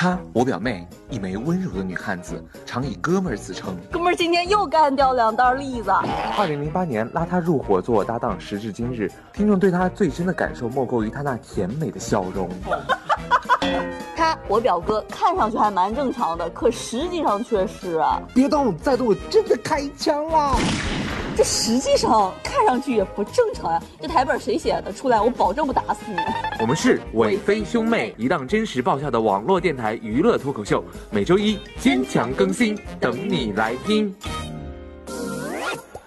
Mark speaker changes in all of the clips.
Speaker 1: 她，我表妹，一枚温柔的女汉子，常以哥们儿自称。
Speaker 2: 哥们儿今天又干掉两袋栗子。
Speaker 1: 二零零八年拉她入伙做我搭档，时至今日，听众对她最深的感受莫过于她那甜美的笑容。
Speaker 2: 他，我表哥看上去还蛮正常的，可实际上却是啊，
Speaker 3: 别动，再动我真的开枪了。
Speaker 2: 这实际上看上去也不正常呀。这台本谁写的？出来我保证不打死你。
Speaker 1: 我们是韦飞兄妹，一档真实爆笑的网络电台娱乐脱口秀，每周一坚强更新，等你来听。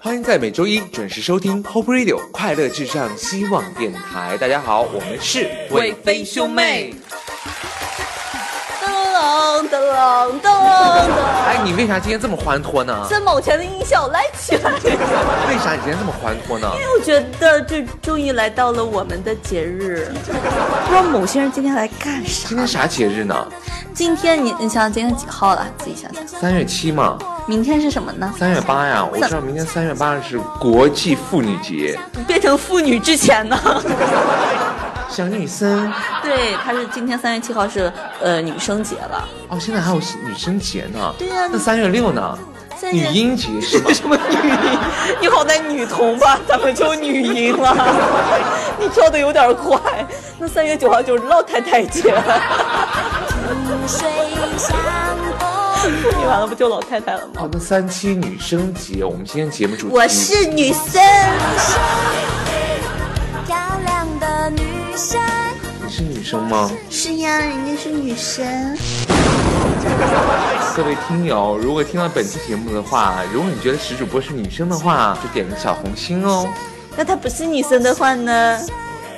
Speaker 1: 欢迎在每周一准时收听 Hope Radio 快乐至上希望电台。大家好，我们是
Speaker 2: 韦飞兄妹。噔噔噔噔噔！
Speaker 1: 哎，你为啥今天这么欢脱呢？
Speaker 2: 三毛钱的音效来起来！
Speaker 1: 为啥你今天这么欢脱呢？
Speaker 2: 因为我觉得这终于来到了我们的节日，不知道某些人今天来干啥？
Speaker 1: 今天啥节日呢？
Speaker 2: 今天你你想想今天几号了？自己想想。
Speaker 1: 三月七嘛。
Speaker 2: 明天是什么呢？
Speaker 1: 三月八呀，我知道明天三月八是国际妇女节。
Speaker 2: 变成妇女之前呢？
Speaker 1: 小女生，
Speaker 2: 对，她是今天三月七号是呃女生节了。哦，
Speaker 1: 现在还有女生节呢。
Speaker 2: 对呀，
Speaker 1: 那三月六呢？女婴节是吗？
Speaker 2: 什么女婴？你好歹女童吧，怎么就女婴了？你跳的有点快。那三月九号就是老太太节。你完了不就老太太了吗？
Speaker 1: 哦，那三七女生节，我们今天节目主题。
Speaker 2: 我是女生。
Speaker 1: 你是女生吗？
Speaker 2: 是呀，人家是女生。
Speaker 1: 各位听友，如果听到本期节目的话，如果你觉得石主播是女生的话，就点个小红心哦。
Speaker 2: 那她不是女生的话呢，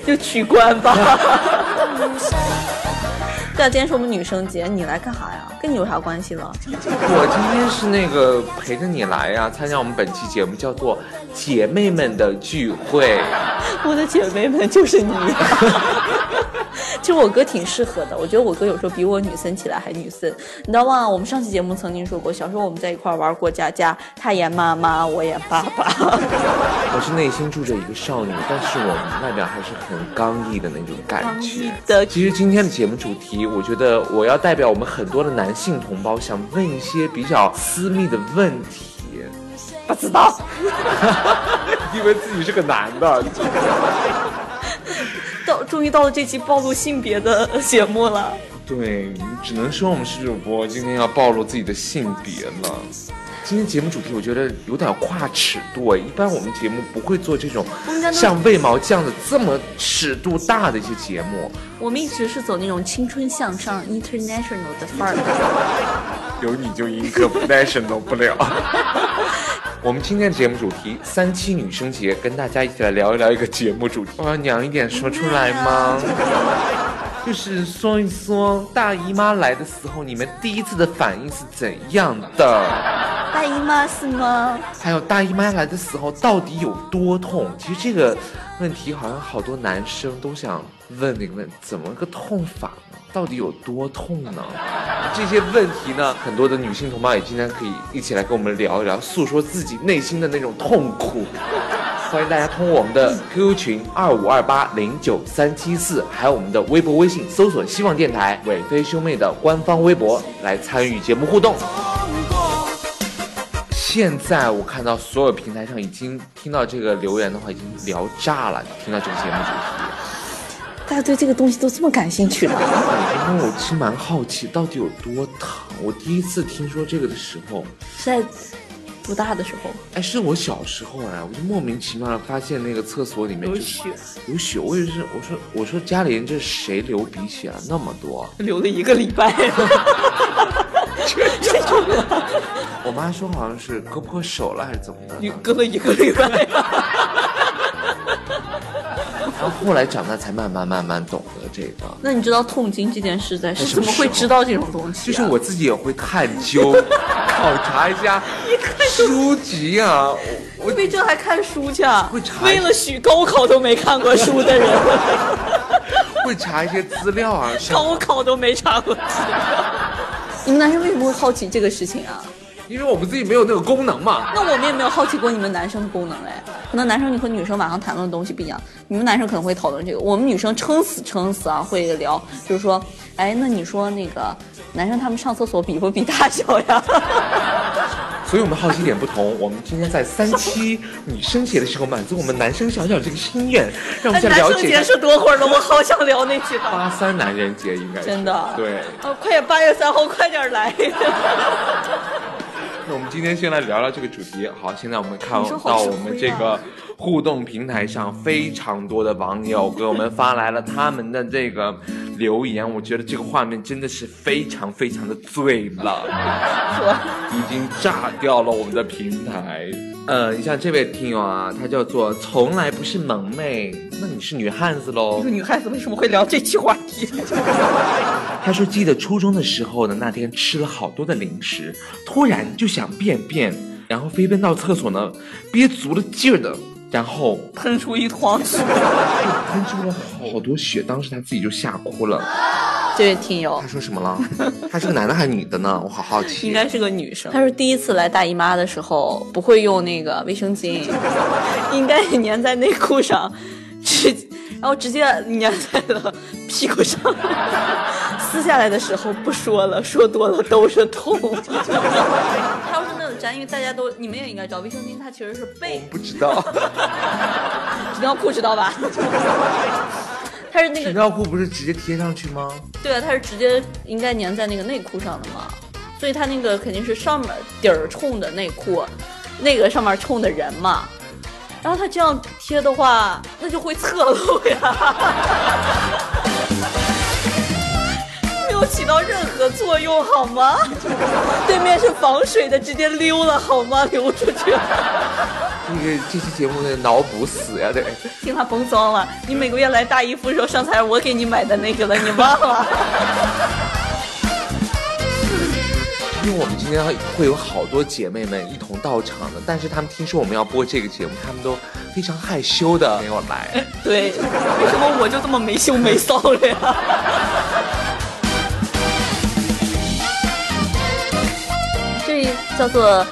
Speaker 2: 就取关吧。对啊，今天是我们女生节，你来干啥呀？跟你有啥关系了？
Speaker 1: 我今天是那个陪着你来呀，参加我们本期节目，叫做姐妹们的聚会。
Speaker 2: 我的姐妹们就是你。其实我哥挺适合的，我觉得我哥有时候比我女生起来还女生，你知道吗？我们上期节目曾经说过，小时候我们在一块玩过家家，他演妈妈，我演爸爸。
Speaker 1: 我是内心住着一个少女，但是我外表还是很刚毅的那种感觉。
Speaker 2: 的。
Speaker 1: 其实今天的节目主题，我觉得我要代表我们很多的男性同胞，想问一些比较私密的问题。
Speaker 2: 不知道，
Speaker 1: 因为自己是个男的。
Speaker 2: 到终于到了这期暴露性别的 节目了。
Speaker 1: 对，只能说我们是主播今天要暴露自己的性别了。今天节目主题我觉得有点跨尺度，一般我们节目不会做这种像为毛这样的这么尺度大的一些节目。
Speaker 2: 我们一直是走那种青春向上、international 的范儿。
Speaker 1: 有你就 international 不了。我们今天的节目主题三七女生节，跟大家一起来聊一聊一个节目主题。我要娘一点说出来吗？就是说一说大姨妈来的时候，你们第一次的反应是怎样的？
Speaker 2: 大姨妈是吗？
Speaker 1: 还有大姨妈来的时候到底有多痛？其实这个问题好像好多男生都想问那个问，怎么个痛法呢？到底有多痛呢？这些问题呢，很多的女性同胞也今天可以一起来跟我们聊一聊，诉说自己内心的那种痛苦。欢迎大家通过我们的 QQ 群二五二八零九三七四，还有我们的微博、微信搜索“希望电台”韦飞兄妹的官方微博来参与节目互动。现在我看到所有平台上已经听到这个留言的话，已经聊炸了。听到这个节目主题。
Speaker 2: 大家对这个东西都这么感兴趣了？
Speaker 1: 因为我其实蛮好奇，到底有多疼。我第一次听说这个的时候，
Speaker 2: 是在多大的时候？
Speaker 1: 哎，是我小时候哎，我就莫名其妙的发现那个厕所里面
Speaker 2: 有血，
Speaker 1: 有血。我也是，我说我说家里人这谁流鼻血啊？那么多，
Speaker 2: 流了一个礼拜。这种，
Speaker 1: 我妈说好像是割破手了还是怎么的？
Speaker 2: 你割了一个礼拜。
Speaker 1: 然后后来长大才慢慢慢慢懂得这个。
Speaker 2: 那你知道痛经这件事在是怎么会知道这种东西？
Speaker 1: 就是我自己也会探究、考察一下书籍啊。我
Speaker 2: 为这还看书去啊？
Speaker 1: 会查。
Speaker 2: 为了许高考都没看过书的人，
Speaker 1: 会查一些资料啊。
Speaker 2: 高考都没查过资料。你们男生为什么会好奇这个事情啊？
Speaker 1: 因为我们自己没有那个功能嘛。
Speaker 2: 那我们也没有好奇过你们男生的功能哎。可能男生你和女生晚上谈论的东西不一样，你们男生可能会讨论这个，我们女生撑死撑死啊会聊，就是说，哎，那你说那个男生他们上厕所比不比大小呀？
Speaker 1: 所以我们好奇点不同，我们今天在三期女生节的时候满足我们男生小小这个心愿，让我们先
Speaker 2: 男生节是多会儿了？我好想聊那句。
Speaker 1: 八三男人节应该是
Speaker 2: 真的
Speaker 1: 对。
Speaker 2: 哦，快点，八月三号，快点来！
Speaker 1: 那我们今天先来聊聊这个主题。好，现在我们看到我们这个互动平台上非常多的网友给我们发来了他们的这个留言，我觉得这个画面真的是非常非常的醉了，已经炸掉了我们的平台。呃，你像这位听友啊，他叫做从来不是萌妹，那你是女汉子喽
Speaker 2: 这个。女汉子为什么会聊这句话题？
Speaker 1: 他说：“记得初中的时候呢，那天吃了好多的零食，突然就想便便，然后飞奔到厕所呢，憋足了劲儿的，然后
Speaker 2: 喷出一坨血。
Speaker 1: 喷出了好多血，当时他自己就吓哭了。
Speaker 2: 这位听友
Speaker 1: 他说什么了？他是个男的还是女的呢？我好好奇。
Speaker 2: 应该是个女生。他说第一次来大姨妈的时候不会用那个卫生巾，应该粘在内裤上，直然后直接粘在了屁股上。撕下来的时候不说了，说多了都是痛。他要是那种粘，因为大家都你们也应该知道，卫生巾它其实是背
Speaker 1: 不知道，
Speaker 2: 纸尿裤知道吧？它是那个
Speaker 1: 纸尿裤不是直接贴上去吗？
Speaker 2: 对啊，它是直接应该粘在那个内裤上的嘛，所以它那个肯定是上面底儿冲的内裤，那个上面冲的人嘛。然后他这样贴的话，那就会侧漏呀，没有起到任何作用，好吗？对面是防水的，直接溜了，好吗？溜出去了。
Speaker 1: 这个这期节目的脑补死呀，得。
Speaker 2: 听他甭装了，你每个月来大姨夫的时候，上次还是我给你买的那个了，你忘了？
Speaker 1: 因为我们今天会有好多姐妹们一同到场的，但是她们听说我们要播这个节目，她们都非常害羞的没有来。
Speaker 2: 对，为什么我就这么没羞没臊的呀？这叫做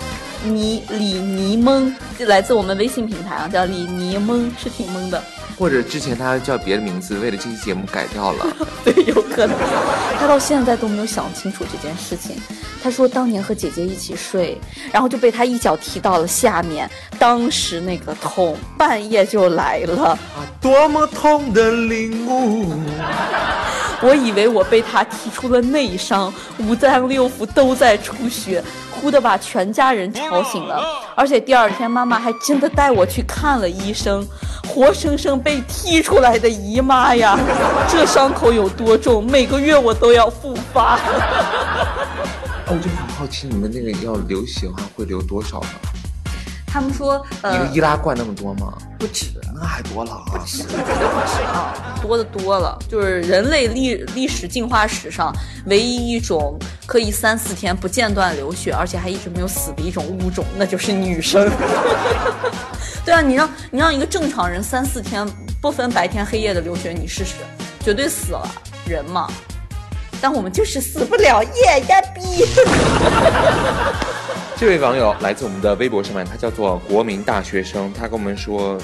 Speaker 2: 你李尼蒙，这来自我们微信平台啊，叫李尼蒙，是挺蒙的。
Speaker 1: 或者之前他叫别的名字，为了这期节目改掉了。
Speaker 2: 对，有可能。他到现在都没有想清楚这件事情。他说当年和姐姐一起睡，然后就被他一脚踢到了下面，当时那个痛，半夜就来了。
Speaker 1: 啊，多么痛的领悟！
Speaker 2: 我以为我被他踢出了内伤，五脏六腑都在出血，哭得把全家人吵醒了。而且第二天妈妈还真的带我去看了医生，活生生被踢出来的姨妈呀！这伤口有多重？每个月我都要复发。
Speaker 1: 我就很好奇，你们那个要流血的话会流多少呢？
Speaker 2: 他们说，
Speaker 1: 一个
Speaker 2: 呃，
Speaker 1: 易拉罐那么多吗？
Speaker 2: 不止。
Speaker 1: 那还多了啊！
Speaker 2: 啊，多的多了，就是人类历历史进化史上唯一一种可以三四天不间断流血，而且还一直没有死的一种物种，那就是女生。对啊，你让你让一个正常人三四天不分白天黑夜的流血，你试试，绝对死了人嘛。但我们就是死不了，耶呀逼！
Speaker 1: 这位网友来自我们的微博上面，他叫做国民大学生，他跟我们说，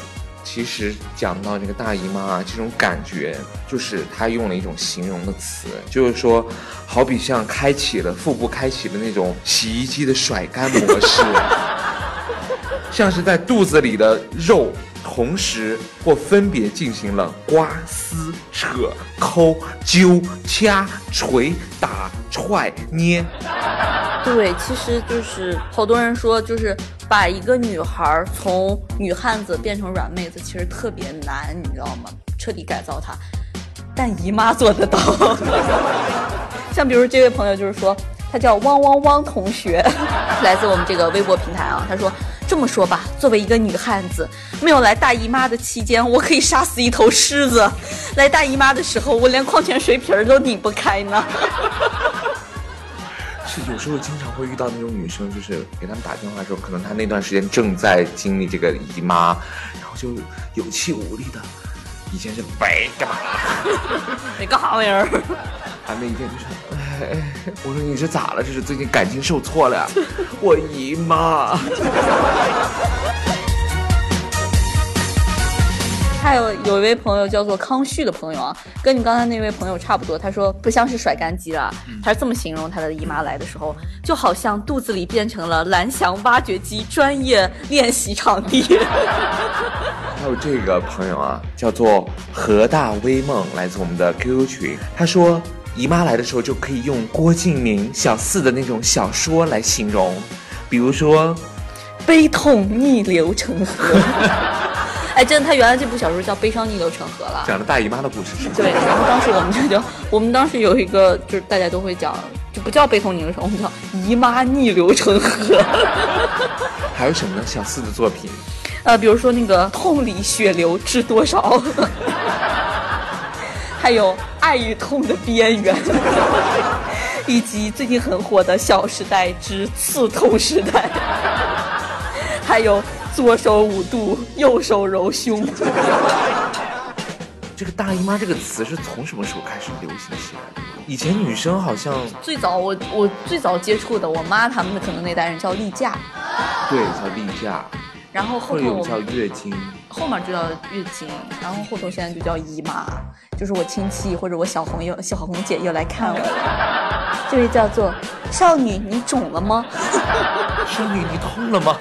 Speaker 1: 其实讲到这个大姨妈啊，这种感觉，就是他用了一种形容的词，就是说，好比像开启了腹部开启了那种洗衣机的甩干模式，像是在肚子里的肉同时或分别进行了刮、撕、扯、抠、揪、掐、捶、打、踹、捏。
Speaker 2: 对，其实就是好多人说，就是把一个女孩从女汉子变成软妹子，其实特别难，你知道吗？彻底改造她，但姨妈做得到。像比如这位朋友就是说，他叫汪汪汪同学，来自我们这个微博平台啊。他说这么说吧，作为一个女汉子，没有来大姨妈的期间，我可以杀死一头狮子；来大姨妈的时候，我连矿泉水瓶儿都拧不开呢。
Speaker 1: 是有时候经常会遇到那种女生，就是给他们打电话的时候，可能她那段时间正在经历这个姨妈，然后就有气无力的。以前是喂干嘛？
Speaker 2: 你干啥玩意儿？
Speaker 1: 还没一天就是，我说你是咋了？这是最近感情受挫了呀？我姨妈。
Speaker 2: 还有有一位朋友叫做康旭的朋友啊，跟你刚才那位朋友差不多。他说不像是甩干机了，他是这么形容他的姨妈来的时候，就好像肚子里变成了蓝翔挖掘机专业练习场地。
Speaker 1: 还有这个朋友啊，叫做何大微梦，来自我们的 QQ 群。他说，姨妈来的时候就可以用郭敬明小四的那种小说来形容，比如说
Speaker 2: 悲痛逆流成河。哎，真的，他原来这部小说叫《悲伤逆流成河》了，
Speaker 1: 讲的大姨妈的故事是吗？
Speaker 2: 对，然后当时我们就叫，我们当时有一个就是大家都会讲，就不叫悲痛逆流成，我们叫姨妈逆流成河。
Speaker 1: 还有什么呢？小四的作品，
Speaker 2: 呃，比如说那个痛里血流知多少，还有爱与痛的边缘，以及最近很火的《小时代之刺痛时代》，还有。左手捂肚，右手揉胸。
Speaker 1: 这个“大姨妈”这个词是从什么时候开始流行起来的？以前女生好像
Speaker 2: 最早，我我最早接触的，我妈他们的可能那代人叫例假，
Speaker 1: 对，叫例假。
Speaker 2: 然后后头
Speaker 1: 叫月经，
Speaker 2: 后面就叫月经，然后后头现在就叫姨妈，就是我亲戚或者我小红友小红姐又来看我了。这位叫做少女，你肿了吗？
Speaker 1: 少女，你痛了吗？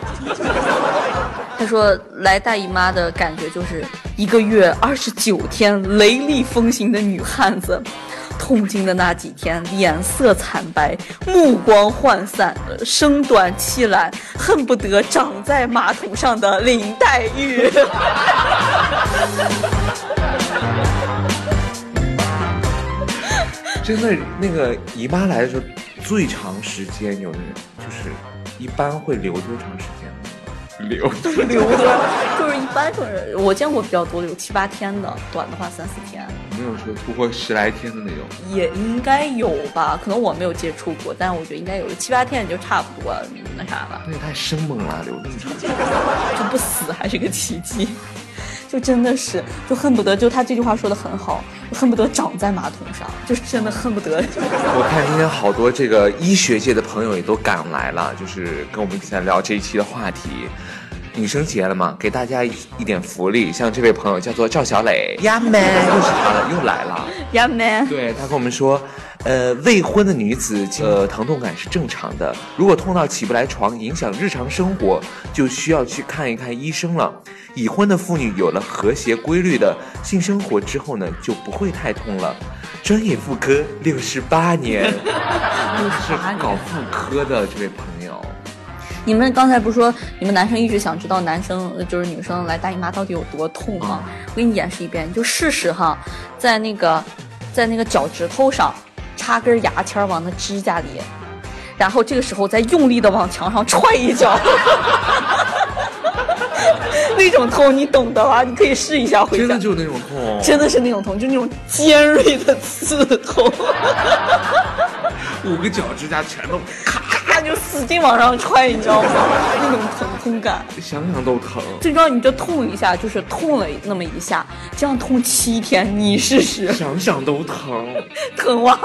Speaker 2: 他说来大姨妈的感觉就是一个月二十九天雷厉风行的女汉子。痛经的那几天，脸色惨白，目光涣散，声短气懒，恨不得长在马桶上的林黛玉。
Speaker 1: 真的，那个姨妈来的时候，最长时间有那种，就是一般会留多长时间？留
Speaker 2: 留的，就是一般就是我见过比较多的有七八天的，短的话三四天。
Speaker 1: 没有说突破十来天的那种，
Speaker 2: 也应该有吧？可能我没有接触过，但是我觉得应该有七八天也就差不多那啥了。
Speaker 1: 那也太生猛了，留那么长，
Speaker 2: 就不死还是个奇迹。就真的是，就恨不得，就他这句话说的很好，恨不得长在马桶上，就是真的恨不得。
Speaker 1: 我看今天好多这个医学界的朋友也都赶来了，就是跟我们一起来聊这一期的话题。女生节了嘛，给大家一一点福利。像这位朋友叫做赵小磊，
Speaker 2: 呀 man，
Speaker 1: 又是他了，又来了，
Speaker 2: 呀 man。
Speaker 1: 对他跟我们说，呃，未婚的女子呃疼痛感是正常的，如果痛到起不来床，影响日常生活，就需要去看一看医生了。已婚的妇女有了和谐规律的性生活之后呢，就不会太痛了。专业妇科六十八年，是搞妇科的这位朋友。
Speaker 2: 你们刚才不是说你们男生一直想知道男生就是女生来大姨妈到底有多痛吗？我给你演示一遍，你就试试哈，在那个在那个脚趾头上插根牙签往那指甲里，然后这个时候再用力的往墙上踹一脚，那种痛你懂的吧？你可以试一下回
Speaker 1: 家。真的就那种痛，
Speaker 2: 真的是那种痛，就那种尖锐的刺痛。
Speaker 1: 五个脚指甲全都咔。
Speaker 2: 就使劲往上踹，你知道吗？那种疼痛感，
Speaker 1: 想想都疼。
Speaker 2: 最重要，你就痛一下，就是痛了那么一下，这样痛七天，你试试。
Speaker 1: 想想都疼，
Speaker 2: 疼哇！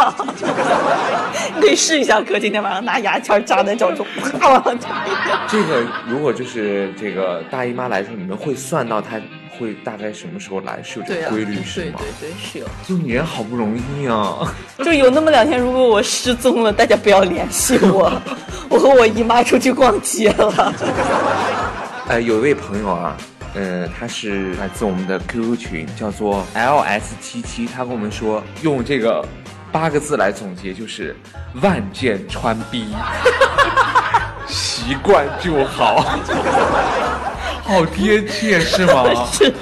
Speaker 2: 你可以试一下，哥，今天晚上拿牙签扎在脚中，啪往上扎。
Speaker 1: 这个如果就是这个大姨妈来的时候，你们会算到她。会大概什么时候来？是有这个规律是
Speaker 2: 吗？对对对，是有。
Speaker 1: 就你人好不容易啊，
Speaker 2: 就有那么两天，如果我失踪了，大家不要联系我，我和我姨妈出去逛街了。
Speaker 1: 呃，有一位朋友啊，呃，他是来自我们的 QQ 群，叫做 LS 七七，他跟我们说，用这个八个字来总结，就是万箭穿逼，习惯就好。好贴切是吗？
Speaker 2: 是，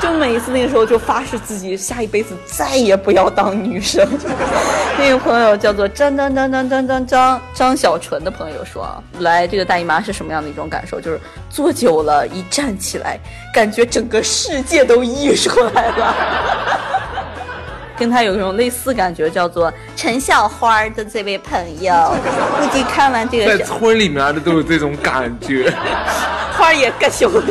Speaker 2: 就每一次那个时候就发誓自己下一辈子再也不要当女生。那个朋友叫做张张张张张张张张小纯的朋友说，来这个大姨妈是什么样的一种感受？就是坐久了，一站起来，感觉整个世界都溢出来了。跟他有一种类似感觉，叫做陈小花的这位朋友，估计看完这
Speaker 1: 个，在村里面的都有这种感觉。
Speaker 2: 花儿也可羞了，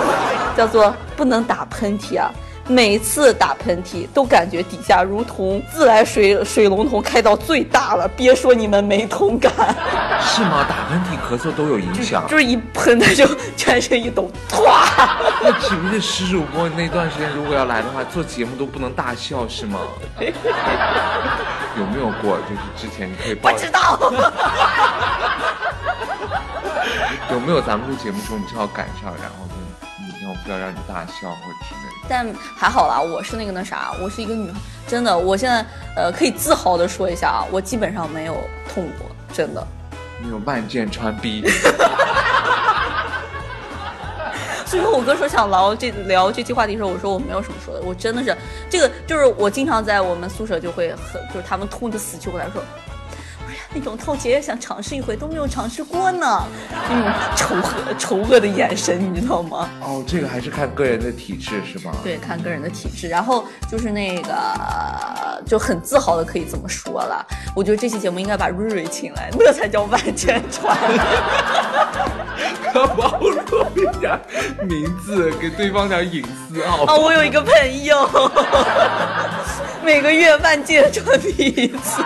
Speaker 2: 叫做不能打喷嚏啊！每次打喷嚏都感觉底下如同自来水水龙头开到最大了，别说你们没同感，
Speaker 1: 是吗？打喷嚏、咳嗽都有影响。
Speaker 2: 就是一喷它就 全身一抖，唰！
Speaker 1: 那岂不是石主播那段时间如果要来的话，做节目都不能大笑是吗？有没有过？就是之前你可以
Speaker 2: 不知道。
Speaker 1: 有没有咱们录节目时候你正好赶上，然后就一定要不要让你大笑或者之类的。
Speaker 2: 但还好啦，我是那个那啥，我是一个女，真的，我现在呃可以自豪的说一下啊，我基本上没有痛过，真的。
Speaker 1: 你有万箭穿逼，
Speaker 2: 所以说我哥说想聊这聊这期话题的时候，我说我没有什么说的，我真的是这个就是我经常在我们宿舍就会很就是他们痛的死去活来说。那种套姐也想尝试一回，都没有尝试过呢。那种仇恶、仇恶的眼神，你知道吗？
Speaker 1: 哦，这个还是看个人的体质是吗？
Speaker 2: 对，看个人的体质，然后就是那个就很自豪的可以这么说了。我觉得这期节目应该把瑞瑞请来，那才叫万箭穿。
Speaker 1: 要暴露一下名字，给对方点隐私啊！
Speaker 2: 啊，我有一个朋友，每个月万箭穿逼一次。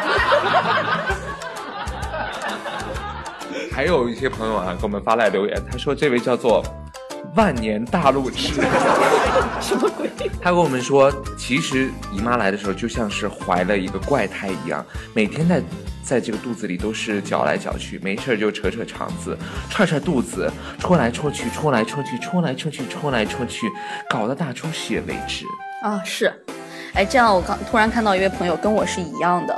Speaker 1: 还有一些朋友啊，给我们发来留言，他说这位叫做万年大路痴，
Speaker 2: 什么鬼？
Speaker 1: 他跟我们说，其实姨妈来的时候就像是怀了一个怪胎一样，每天在在这个肚子里都是搅来搅去，没事儿就扯扯肠子，踹踹肚子，戳来戳去，戳来戳去，戳来戳去，戳来戳去，搞得大出血为止。
Speaker 2: 啊，是，哎，这样我刚突然看到一位朋友跟我是一样的，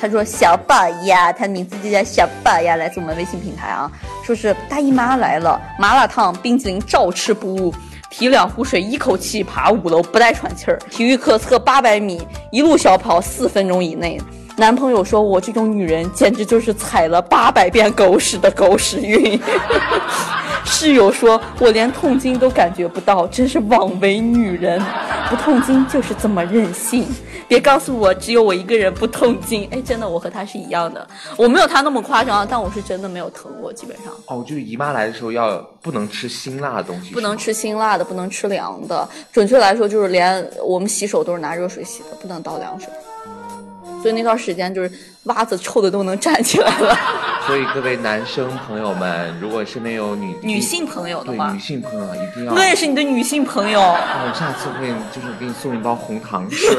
Speaker 2: 他说小宝呀，他名字就叫小宝呀，来自我们微信平台啊，说是大姨妈来了，麻辣烫、冰淇淋照吃不误。提两壶水，一口气爬五楼，不带喘气儿。体育课测八百米，一路小跑四分钟以内。男朋友说：“我这种女人简直就是踩了八百遍狗屎的狗屎运。”室友说：“我连痛经都感觉不到，真是枉为女人。不痛经就是这么任性。别告诉我只有我一个人不痛经。哎，真的，我和他是一样的。我没有他那么夸张，但我是真的没有疼过，基本上
Speaker 1: 哦，就是姨妈来的时候要不能吃辛辣的东西，
Speaker 2: 不能吃辛辣的，不能吃凉的。准确来说，就是连我们洗手都是拿热水洗的，不能倒凉水。所以那段时间就是袜子臭的都能站起来了。
Speaker 1: 所以各位男生朋友们，如果身边有女
Speaker 2: 女性朋友的话
Speaker 1: 对女，性朋友一定要。
Speaker 2: 我也是你的女性朋友。
Speaker 1: 那我下次会就是给你送一包红糖水，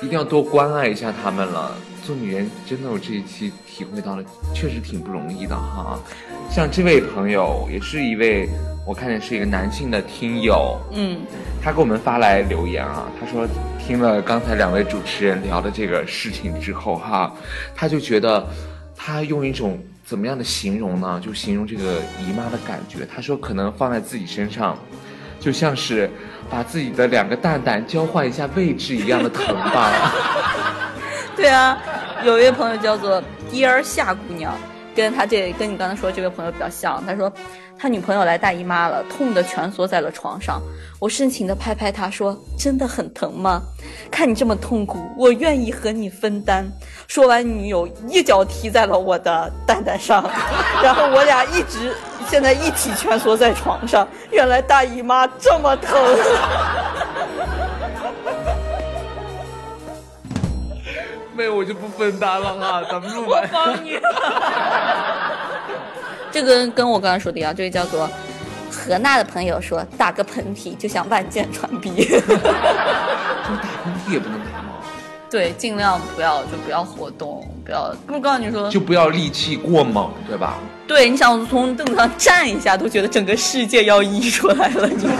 Speaker 1: 一定要多关爱一下他们了。做女人真的，我这一期体会到了，确实挺不容易的哈。像这位朋友，也是一位我看见是一个男性的听友，
Speaker 2: 嗯，
Speaker 1: 他给我们发来留言啊，他说听了刚才两位主持人聊的这个事情之后哈，他就觉得他用一种怎么样的形容呢？就形容这个姨妈的感觉。他说可能放在自己身上，就像是把自己的两个蛋蛋交换一下位置一样的疼吧。
Speaker 2: 对啊，有一位朋友叫做 Dear 夏姑娘，跟他这跟你刚才说这位朋友比较像。他说他女朋友来大姨妈了，痛的蜷缩在了床上。我深情的拍拍他说：“真的很疼吗？看你这么痛苦，我愿意和你分担。”说完，女友一脚踢在了我的蛋蛋上，然后我俩一直现在一起蜷缩在床上。原来大姨妈这么疼。
Speaker 1: 妹，我就不分担了哈，咱们录
Speaker 2: 我
Speaker 1: 完。
Speaker 2: 帮你。这个跟我刚才说的一样，这位叫做何娜的朋友说，打个喷嚏就像万箭穿鼻。
Speaker 1: 就打喷嚏也不能打吗？
Speaker 2: 对，尽量不要就不要活动，不要。我告诉你说，
Speaker 1: 就不要力气过猛，对吧？
Speaker 2: 对，你想从凳子上站一下，都觉得整个世界要溢出来了，你知道吗？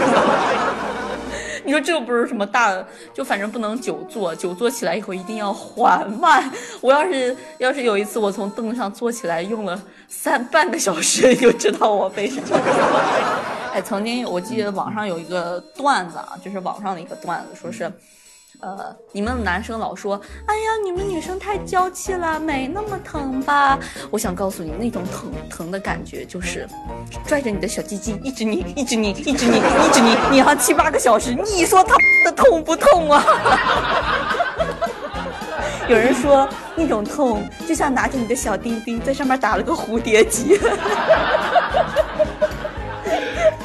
Speaker 2: 你说这又不是什么大，就反正不能久坐，久坐起来以后一定要缓慢。我要是要是有一次我从凳子上坐起来用了三半个小时，你就知道我被什么。哎，曾经我记得网上有一个段子啊，就是网上的一个段子，说是。呃，你们男生老说，哎呀，你们女生太娇气了，没那么疼吧？我想告诉你，那种疼疼的感觉就是，拽着你的小鸡鸡，一直拧，一直拧，一直拧，一直拧，拧上七八个小时，你说他的痛不痛啊？有人说那种痛就像拿着你的小丁丁在上面打了个蝴蝶结。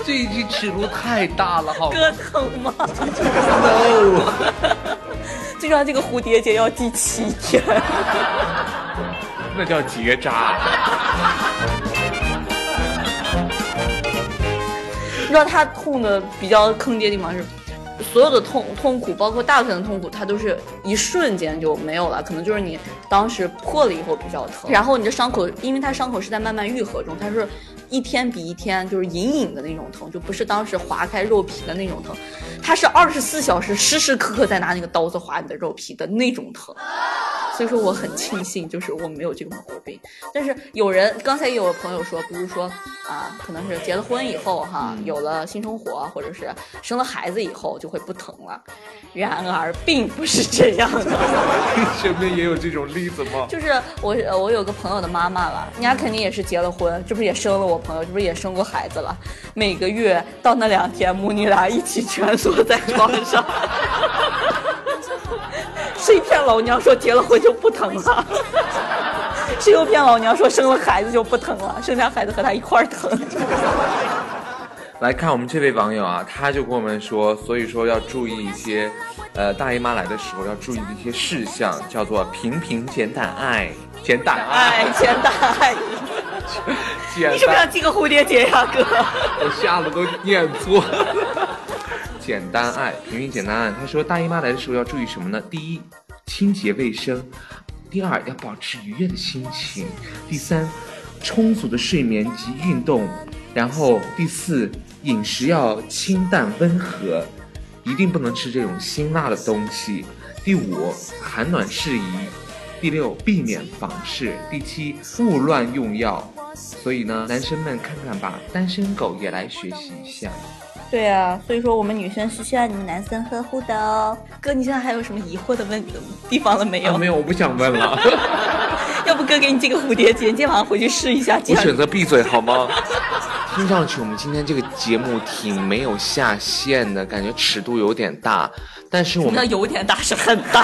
Speaker 1: 这一句尺度太大了，好吗
Speaker 2: 哥疼吗
Speaker 1: ？？No，
Speaker 2: 最重要，这个蝴蝶结要第七天。
Speaker 1: 那叫结扎。
Speaker 2: 你知道他痛的比较坑爹的地方是，所有的痛痛苦，包括大部分的痛苦，它都是一瞬间就没有了，可能就是你当时破了以后比较疼，然后你的伤口，因为它伤口是在慢慢愈合中，它是一天比一天就是隐隐的那种疼，就不是当时划开肉皮的那种疼，它是二十四小时时时刻刻在拿那个刀子划你的肉皮的那种疼。所以说我很庆幸，就是我没有这个毛病。但是有人刚才也有朋友说，比如说啊，可能是结了婚以后哈，有了新生活，或者是生了孩子以后就会不疼了。然而并不是这样的，
Speaker 1: 身边也有这种例子吗？
Speaker 2: 就是我呃我有个朋友的妈妈了，人家肯定也是结了婚，这不是也生了我朋友，这不是也生过孩子了？每个月到那两天，母女俩一起蜷缩在床上。谁骗老娘说结了婚就不疼了？谁又骗老娘说生了孩子就不疼了？生下孩子和他一块儿疼。
Speaker 1: 来看我们这位网友啊，他就跟我们说，所以说要注意一些，呃，大姨妈来的时候要注意的一些事项，叫做平平减胆爱，减胆
Speaker 2: 哎
Speaker 1: 爱，，
Speaker 2: 减胆爱，
Speaker 1: 减
Speaker 2: 你是不是要，系个蝴蝶结呀、哥？
Speaker 1: 我吓得都念错了。简单爱，平平简单爱。他说大姨妈来的时候要注意什么呢？第一，清洁卫生；第二，要保持愉悦的心情；第三，充足的睡眠及运动；然后第四，饮食要清淡温和，一定不能吃这种辛辣的东西；第五，寒暖适宜；第六，避免房事；第七，勿乱用药。所以呢，男生们看看吧，单身狗也来学习一下。
Speaker 2: 对啊，所以说我们女生是需要你们男生呵护的哦。哥，你现在还有什么疑惑的问地方了没有？
Speaker 1: 啊，没有，我不想问了，
Speaker 2: 要不哥给你这个蝴蝶结，你今天晚上回去试一下。
Speaker 1: 我选择闭嘴好吗？听上去我们今天这个节目挺没有下限的，感觉尺度有点大，但是我
Speaker 2: 那
Speaker 1: 们
Speaker 2: 有点大是很大。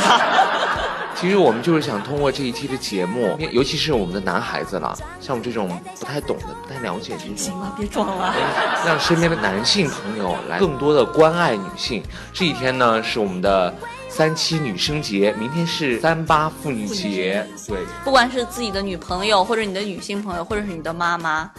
Speaker 1: 其实我们就是想通过这一期的节目，尤其是我们的男孩子了，像我们这种不太懂的、不太了解这种
Speaker 2: 行了，别装了。
Speaker 1: 让身边的男性朋友来更多的关爱女性。这一天呢是我们的三七女生节，明天是三八妇女节。对，
Speaker 2: 不管是自己的女朋友，或者你的女性朋友，或者是你的妈妈，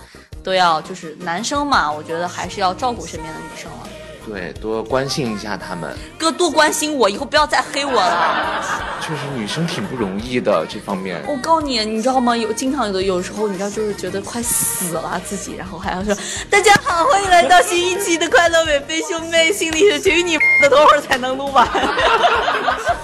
Speaker 2: 都要就是男生嘛，我觉得还是要照顾身边的女生了。
Speaker 1: 对，多关心一下他们。
Speaker 2: 哥多关心我，以后不要再黑我了。
Speaker 1: 确实，女生挺不容易的这方面。
Speaker 2: 我告诉你，你知道吗？有经常有的有时候，你知道就是觉得快死了自己，然后还要说大家好，欢迎来到新一期的快乐美飞兄妹，心里是去你的等会儿才能录完？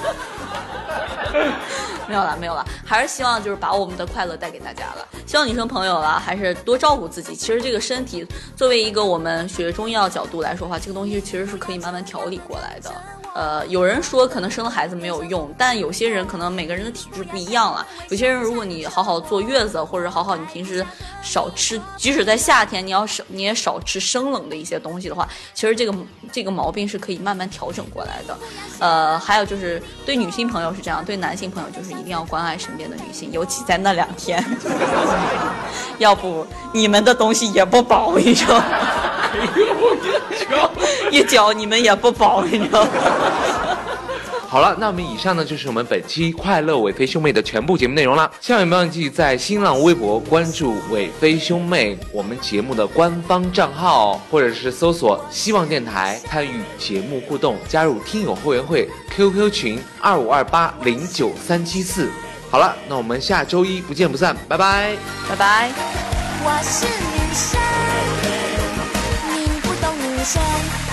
Speaker 2: 没有了，没有了，还是希望就是把我们的快乐带给大家了。希望女生朋友啊，还是多照顾自己。其实这个身体作为一个我们学中医药角度来说的话，这个东西其实是可以慢慢调理过来的。呃，有人说可能生了孩子没有用，但有些人可能每个人的体质不一样了。有些人如果你好好坐月子，或者好好你平时少吃，即使在夏天你要少你也少吃生冷的一些东西的话，其实这个这个毛病是可以慢慢调整过来的。呃，还有就是对女性朋友是这样，对男性朋友就是一定要关爱身边的女性，尤其在那两天，要不你们的东西也不保，你知道吗？一脚你们也不保，你知道吗？
Speaker 1: 好了，那我们以上呢就是我们本期快乐伟飞兄妹的全部节目内容了。千万别忘记在新浪微博关注伟飞兄妹我们节目的官方账号，或者是搜索希望电台参与节目互动，加入听友会员会 QQ 群二五二八零九三七四。好了，那我们下周一不见不散，拜拜。
Speaker 2: 拜拜。
Speaker 4: 我是女生，你不懂女生。